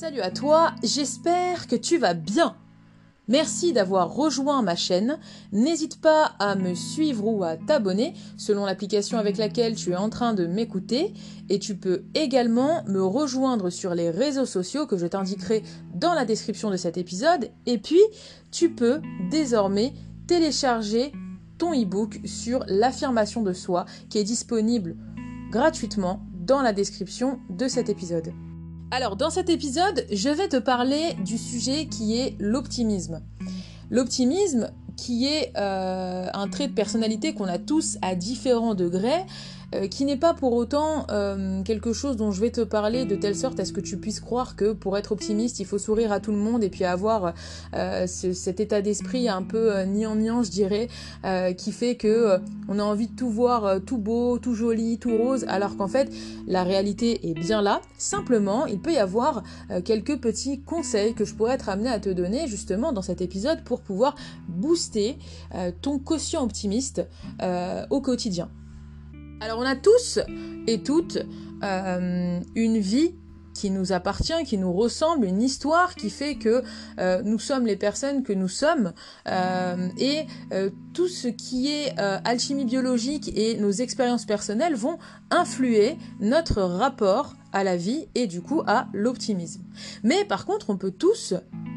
Salut à toi, j'espère que tu vas bien. Merci d'avoir rejoint ma chaîne. N'hésite pas à me suivre ou à t'abonner selon l'application avec laquelle tu es en train de m'écouter. Et tu peux également me rejoindre sur les réseaux sociaux que je t'indiquerai dans la description de cet épisode. Et puis, tu peux désormais télécharger ton e-book sur l'affirmation de soi qui est disponible gratuitement dans la description de cet épisode. Alors, dans cet épisode, je vais te parler du sujet qui est l'optimisme. L'optimisme qui est euh, un trait de personnalité qu'on a tous à différents degrés, euh, qui n'est pas pour autant euh, quelque chose dont je vais te parler de telle sorte à ce que tu puisses croire que pour être optimiste, il faut sourire à tout le monde et puis avoir cet état d'esprit un peu niant-niant, je dirais, qui fait que on a envie de tout voir tout beau, tout joli, tout rose, alors qu'en fait, la réalité est bien là. Simplement, il peut y avoir quelques petits conseils que je pourrais être amené à te donner justement dans cet épisode pour pouvoir booster ton quotient optimiste au quotidien. Alors on a tous et toutes euh, une vie qui nous appartient, qui nous ressemble, une histoire qui fait que euh, nous sommes les personnes que nous sommes euh, et tout ce qui est alchimie biologique et nos expériences personnelles vont influer notre rapport à la vie et du coup à l'optimisme. Mais par contre, on peut tous,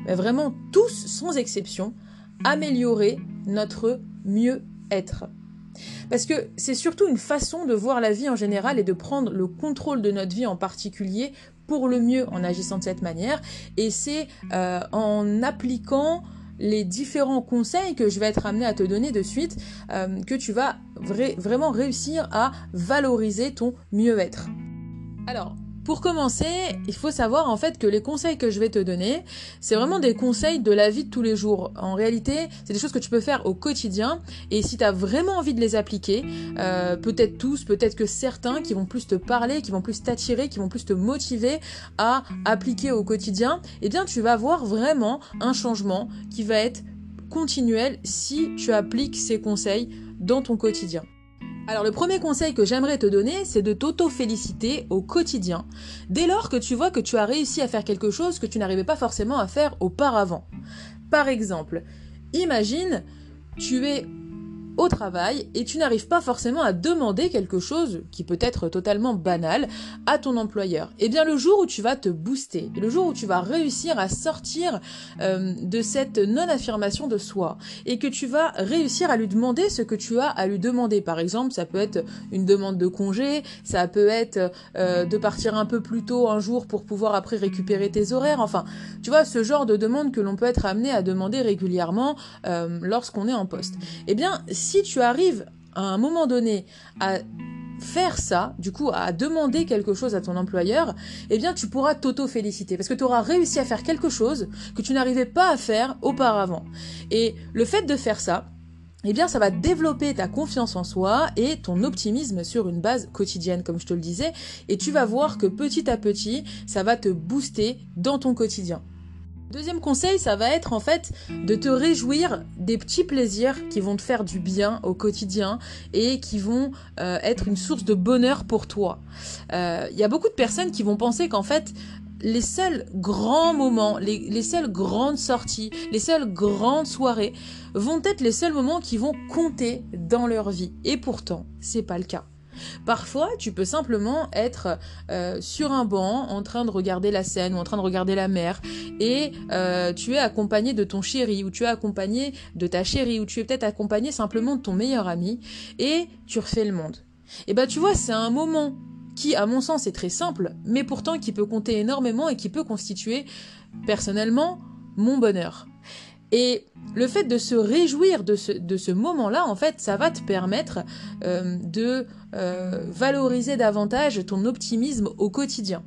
vraiment tous sans exception, améliorer notre mieux-être. Parce que c'est surtout une façon de voir la vie en général et de prendre le contrôle de notre vie en particulier pour le mieux en agissant de cette manière. Et c'est euh, en appliquant les différents conseils que je vais être amené à te donner de suite euh, que tu vas vraiment réussir à valoriser ton mieux-être. Alors, pour commencer, il faut savoir en fait que les conseils que je vais te donner, c'est vraiment des conseils de la vie de tous les jours. En réalité, c'est des choses que tu peux faire au quotidien et si tu as vraiment envie de les appliquer, euh, peut-être tous, peut-être que certains qui vont plus te parler, qui vont plus t'attirer, qui vont plus te motiver à appliquer au quotidien, eh bien tu vas voir vraiment un changement qui va être continuel si tu appliques ces conseils dans ton quotidien. Alors le premier conseil que j'aimerais te donner, c'est de t'auto-féliciter au quotidien, dès lors que tu vois que tu as réussi à faire quelque chose que tu n'arrivais pas forcément à faire auparavant. Par exemple, imagine, tu es au travail et tu n'arrives pas forcément à demander quelque chose qui peut être totalement banal à ton employeur. Eh bien le jour où tu vas te booster, le jour où tu vas réussir à sortir euh, de cette non-affirmation de soi et que tu vas réussir à lui demander ce que tu as à lui demander. Par exemple, ça peut être une demande de congé, ça peut être euh, de partir un peu plus tôt un jour pour pouvoir après récupérer tes horaires. Enfin, tu vois, ce genre de demande que l'on peut être amené à demander régulièrement euh, lorsqu'on est en poste. Eh bien, si tu arrives à un moment donné à faire ça, du coup, à demander quelque chose à ton employeur, eh bien, tu pourras t'auto-féliciter parce que tu auras réussi à faire quelque chose que tu n'arrivais pas à faire auparavant. Et le fait de faire ça, eh bien, ça va développer ta confiance en soi et ton optimisme sur une base quotidienne, comme je te le disais, et tu vas voir que petit à petit, ça va te booster dans ton quotidien. Deuxième conseil, ça va être en fait de te réjouir des petits plaisirs qui vont te faire du bien au quotidien et qui vont euh, être une source de bonheur pour toi. Il euh, y a beaucoup de personnes qui vont penser qu'en fait les seuls grands moments, les, les, seules grandes sorties, les seules grandes soirées vont être les seuls moments qui vont compter dans leur vie. Et pourtant, c'est pas le cas. Parfois, tu peux simplement être euh, sur un banc en train de regarder la scène ou en train de regarder la mer et euh, tu es accompagné de ton chéri ou tu es accompagné de ta chérie ou tu es peut-être accompagné simplement de ton meilleur ami et tu refais le monde. Et bah tu vois, c'est un moment qui, à mon sens, est très simple, mais pourtant qui peut compter énormément et qui peut constituer, personnellement, mon bonheur. Et le fait de se réjouir de ce, de ce moment-là, en fait, ça va te permettre euh, de euh, valoriser davantage ton optimisme au quotidien.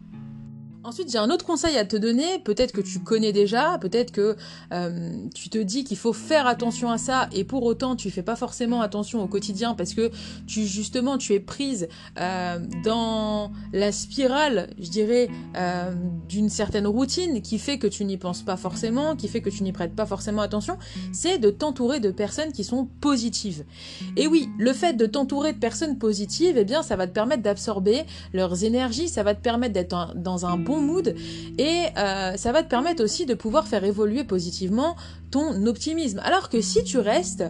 Ensuite, j'ai un autre conseil à te donner, peut-être que tu connais déjà, peut-être que euh, tu te dis qu'il faut faire attention à ça. Et pour autant tu fais pas forcément attention au quotidien parce que tu justement tu es prise euh, dans la spirale, je dirais, euh, d'une certaine routine qui fait que tu n'y penses pas forcément, qui fait que tu n'y prêtes pas forcément attention, c'est de t'entourer de personnes qui sont positives. Et oui, le fait de t'entourer de personnes positives, eh bien ça va te permettre d'absorber leurs énergies, ça va te permettre d'être dans un bon mood et euh, ça va te permettre aussi de pouvoir faire évoluer positivement ton optimisme. Alors que si tu restes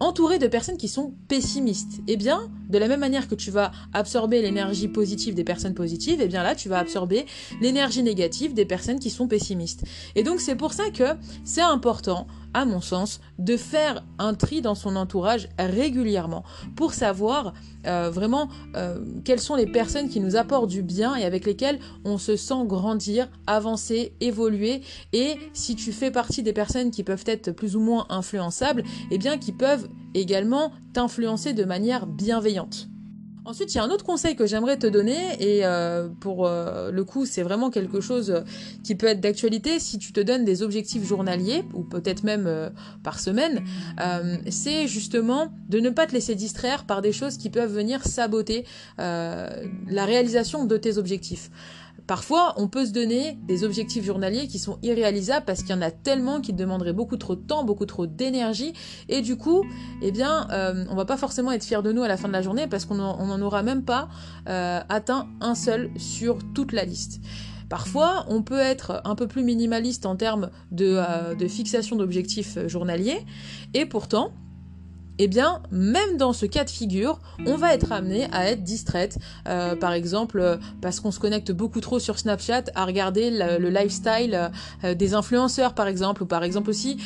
entouré de personnes qui sont pessimistes, eh bien, de la même manière que tu vas absorber l'énergie positive des personnes positives, eh bien là, tu vas absorber l'énergie négative des personnes qui sont pessimistes. Et donc, c'est pour ça que c'est important à mon sens, de faire un tri dans son entourage régulièrement pour savoir euh, vraiment euh, quelles sont les personnes qui nous apportent du bien et avec lesquelles on se sent grandir, avancer, évoluer. Et si tu fais partie des personnes qui peuvent être plus ou moins influençables, eh bien qui peuvent également t'influencer de manière bienveillante. Ensuite, il y a un autre conseil que j'aimerais te donner, et euh, pour euh, le coup, c'est vraiment quelque chose qui peut être d'actualité si tu te donnes des objectifs journaliers, ou peut-être même euh, par semaine, c'est justement de ne pas te laisser distraire par des choses qui peuvent venir saboter la réalisation de tes objectifs. Parfois, on peut se donner des objectifs journaliers qui sont irréalisables parce qu'il y en a tellement qui demanderaient beaucoup trop de temps, beaucoup trop d'énergie, et du coup, eh bien, euh, on va pas forcément être fier de nous à la fin de la journée parce qu'on n'en aura même pas euh, atteint un seul sur toute la liste. Parfois, on peut être un peu plus minimaliste en termes de, euh, de fixation d'objectifs journaliers, et pourtant, eh bien, même dans ce cas de figure, on va être amené à être distraite. Euh, par exemple, euh, parce qu'on se connecte beaucoup trop sur Snapchat à regarder le, lifestyle euh, des influenceurs, par exemple. Ou par exemple aussi,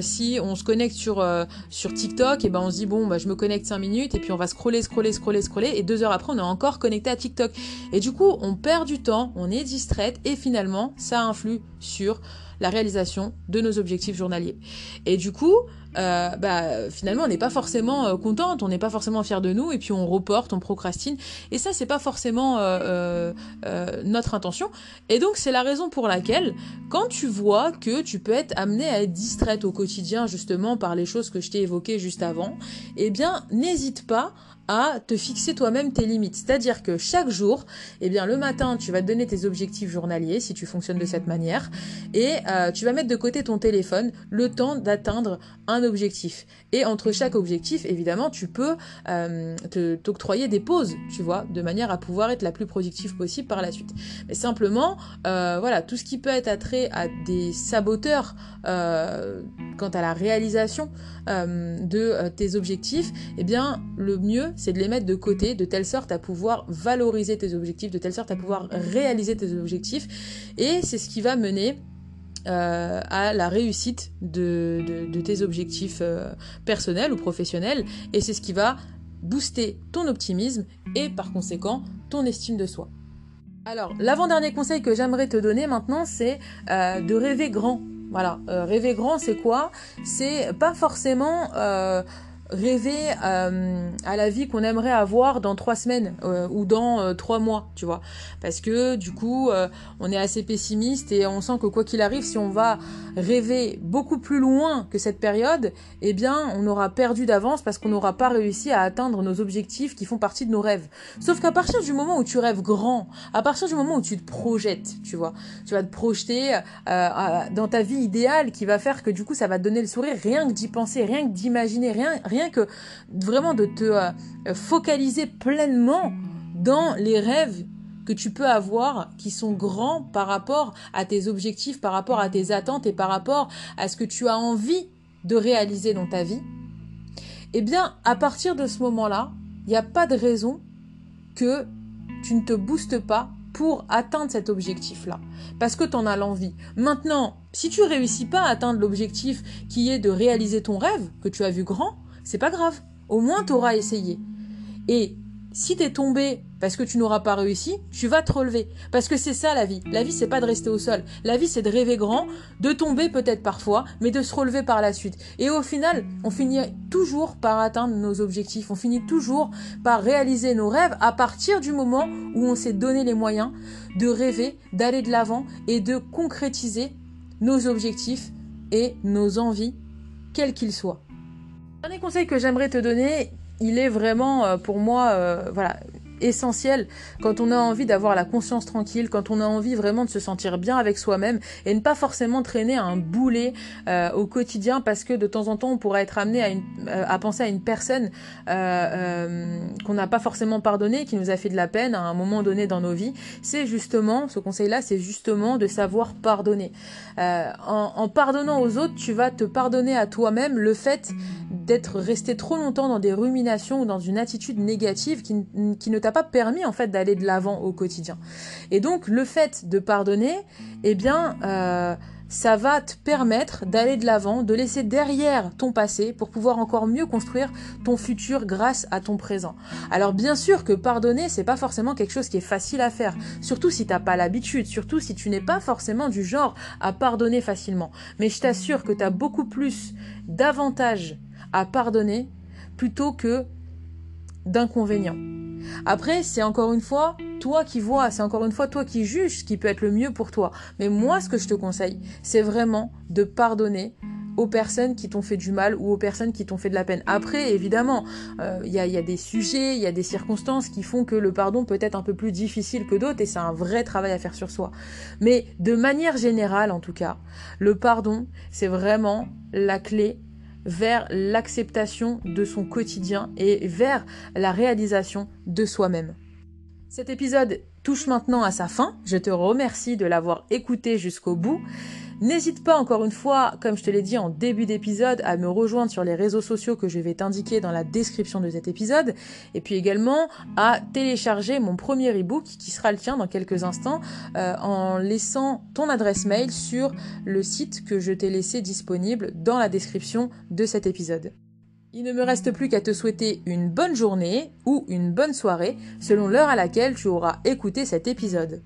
si on se connecte sur, sur TikTok, et eh ben on se dit, bon, bah, je me connecte 5 minutes, et puis on va scroller, scroller, scroller, scroller, et deux heures après, on est encore connecté à TikTok. Et du coup, on perd du temps, on est distraite, et finalement, ça influe sur la réalisation de nos objectifs journaliers. Et du coup, euh, bah, finalement, on n'est pas forcément euh, contente, on n'est pas forcément fier de nous, et puis on reporte, on procrastine. Et ça, c'est pas forcément euh, notre intention. Et donc, c'est la raison pour laquelle, quand tu vois que tu peux être amené à être distraite au quotidien, justement, par les choses que je t'ai évoquées juste avant, eh bien, n'hésite pas à te fixer toi-même tes limites. C'est-à-dire que chaque jour, eh bien, le matin, tu vas te donner tes objectifs journaliers si tu fonctionnes de cette manière et euh, tu vas mettre de côté ton téléphone le temps d'atteindre un objectif. Et entre chaque objectif, évidemment, tu peux euh, t'octroyer des pauses, tu vois, de manière à pouvoir être la plus productive possible par la suite. Mais simplement, euh, voilà, tout ce qui peut être attrait à des saboteurs quant à la réalisation de tes objectifs, eh bien, le mieux, c'est de les mettre de côté de telle sorte à pouvoir valoriser tes objectifs, de telle sorte à pouvoir réaliser tes objectifs. Et c'est ce qui va mener euh, à la réussite de, tes objectifs euh, personnels ou professionnels. Et c'est ce qui va booster ton optimisme et par conséquent ton estime de soi. Alors, l'avant-dernier conseil que j'aimerais te donner maintenant, c'est euh, de rêver grand. Voilà, rêver grand, c'est quoi? C'est pas forcément rêver euh, à la vie qu'on aimerait avoir dans trois semaines euh, ou dans euh, trois mois, tu vois. Parce que du coup, on est assez pessimiste et on sent que quoi qu'il arrive, si on va rêver beaucoup plus loin que cette période, eh bien, on aura perdu d'avance parce qu'on n'aura pas réussi à atteindre nos objectifs qui font partie de nos rêves. Sauf qu'à partir du moment où tu rêves grand, à partir du moment où tu te projettes, tu vois, tu vas te projeter dans ta vie idéale qui va faire que du coup, ça va te donner le sourire rien que d'y penser, rien que d'imaginer, rien, rien que vraiment de te euh, focaliser pleinement dans les rêves que tu peux avoir qui sont grands par rapport à tes objectifs, par rapport à tes attentes et par rapport à ce que tu as envie de réaliser dans ta vie, eh bien, à partir de ce moment-là, il n'y a pas de raison que tu ne te boostes pas pour atteindre cet objectif-là. Parce que tu en as l'envie. Maintenant, si tu réussis pas à atteindre l'objectif qui est de réaliser ton rêve, que tu as vu grand, c'est pas grave. Au moins, tu auras essayé. Et si tu es tombé parce que tu n'auras pas réussi, tu vas te relever. Parce que c'est ça la vie. La vie, c'est pas de rester au sol. La vie, c'est de rêver grand, de tomber peut-être parfois, mais de se relever par la suite. Et au final, on finit toujours par atteindre nos objectifs. On finit toujours par réaliser nos rêves à partir du moment où on s'est donné les moyens de rêver, d'aller de l'avant et de concrétiser nos objectifs et nos envies, quels qu'ils soient. Dernier conseil que j'aimerais te donner, il est vraiment euh, pour moi, euh, voilà, essentiel quand on a envie d'avoir la conscience tranquille, quand on a envie vraiment de se sentir bien avec soi-même et ne pas forcément traîner un boulet euh, au quotidien parce que de temps en temps on pourrait être amené à, une, euh, à penser à une personne euh, qu'on n'a pas forcément pardonné, qui nous a fait de la peine à un moment donné dans nos vies. C'est justement, ce conseil-là, c'est justement de savoir pardonner. En, en, pardonnant aux autres, tu vas te pardonner à toi-même le fait d'être resté trop longtemps dans des ruminations ou dans une attitude négative qui, qui ne t'a pas permis en fait d'aller de l'avant au quotidien. Et donc le fait de pardonner, eh bien, euh, ça va te permettre d'aller de l'avant, de laisser derrière ton passé pour pouvoir encore mieux construire ton futur grâce à ton présent. Alors bien sûr que pardonner, c'est pas forcément quelque chose qui est facile à faire, surtout si t'as pas l'habitude, surtout si tu n'es pas forcément du genre à pardonner facilement. Mais je t'assure que tu as beaucoup plus d'avantages à pardonner plutôt que d'inconvénients. Après, c'est encore une fois toi qui vois, c'est encore une fois toi qui juges ce qui peut être le mieux pour toi. Mais moi, ce que je te conseille, c'est vraiment de pardonner aux personnes qui t'ont fait du mal ou aux personnes qui t'ont fait de la peine. Après, évidemment, euh, il y, a, des sujets, il y a des circonstances qui font que le pardon peut être un peu plus difficile que d'autres et c'est un vrai travail à faire sur soi. Mais de manière générale, en tout cas, le pardon, c'est vraiment la clé vers l'acceptation de son quotidien et vers la réalisation de soi-même. Cet épisode touche maintenant à sa fin. Je te remercie de l'avoir écouté jusqu'au bout. N'hésite pas encore une fois, comme je te l'ai dit en début d'épisode, à me rejoindre sur les réseaux sociaux que je vais t'indiquer dans la description de cet épisode, et puis également à télécharger mon premier ebook qui sera le tien dans quelques instants euh, en laissant ton adresse mail sur le site que je t'ai laissé disponible dans la description de cet épisode. Il ne me reste plus qu'à te souhaiter une bonne journée ou une bonne soirée selon l'heure à laquelle tu auras écouté cet épisode.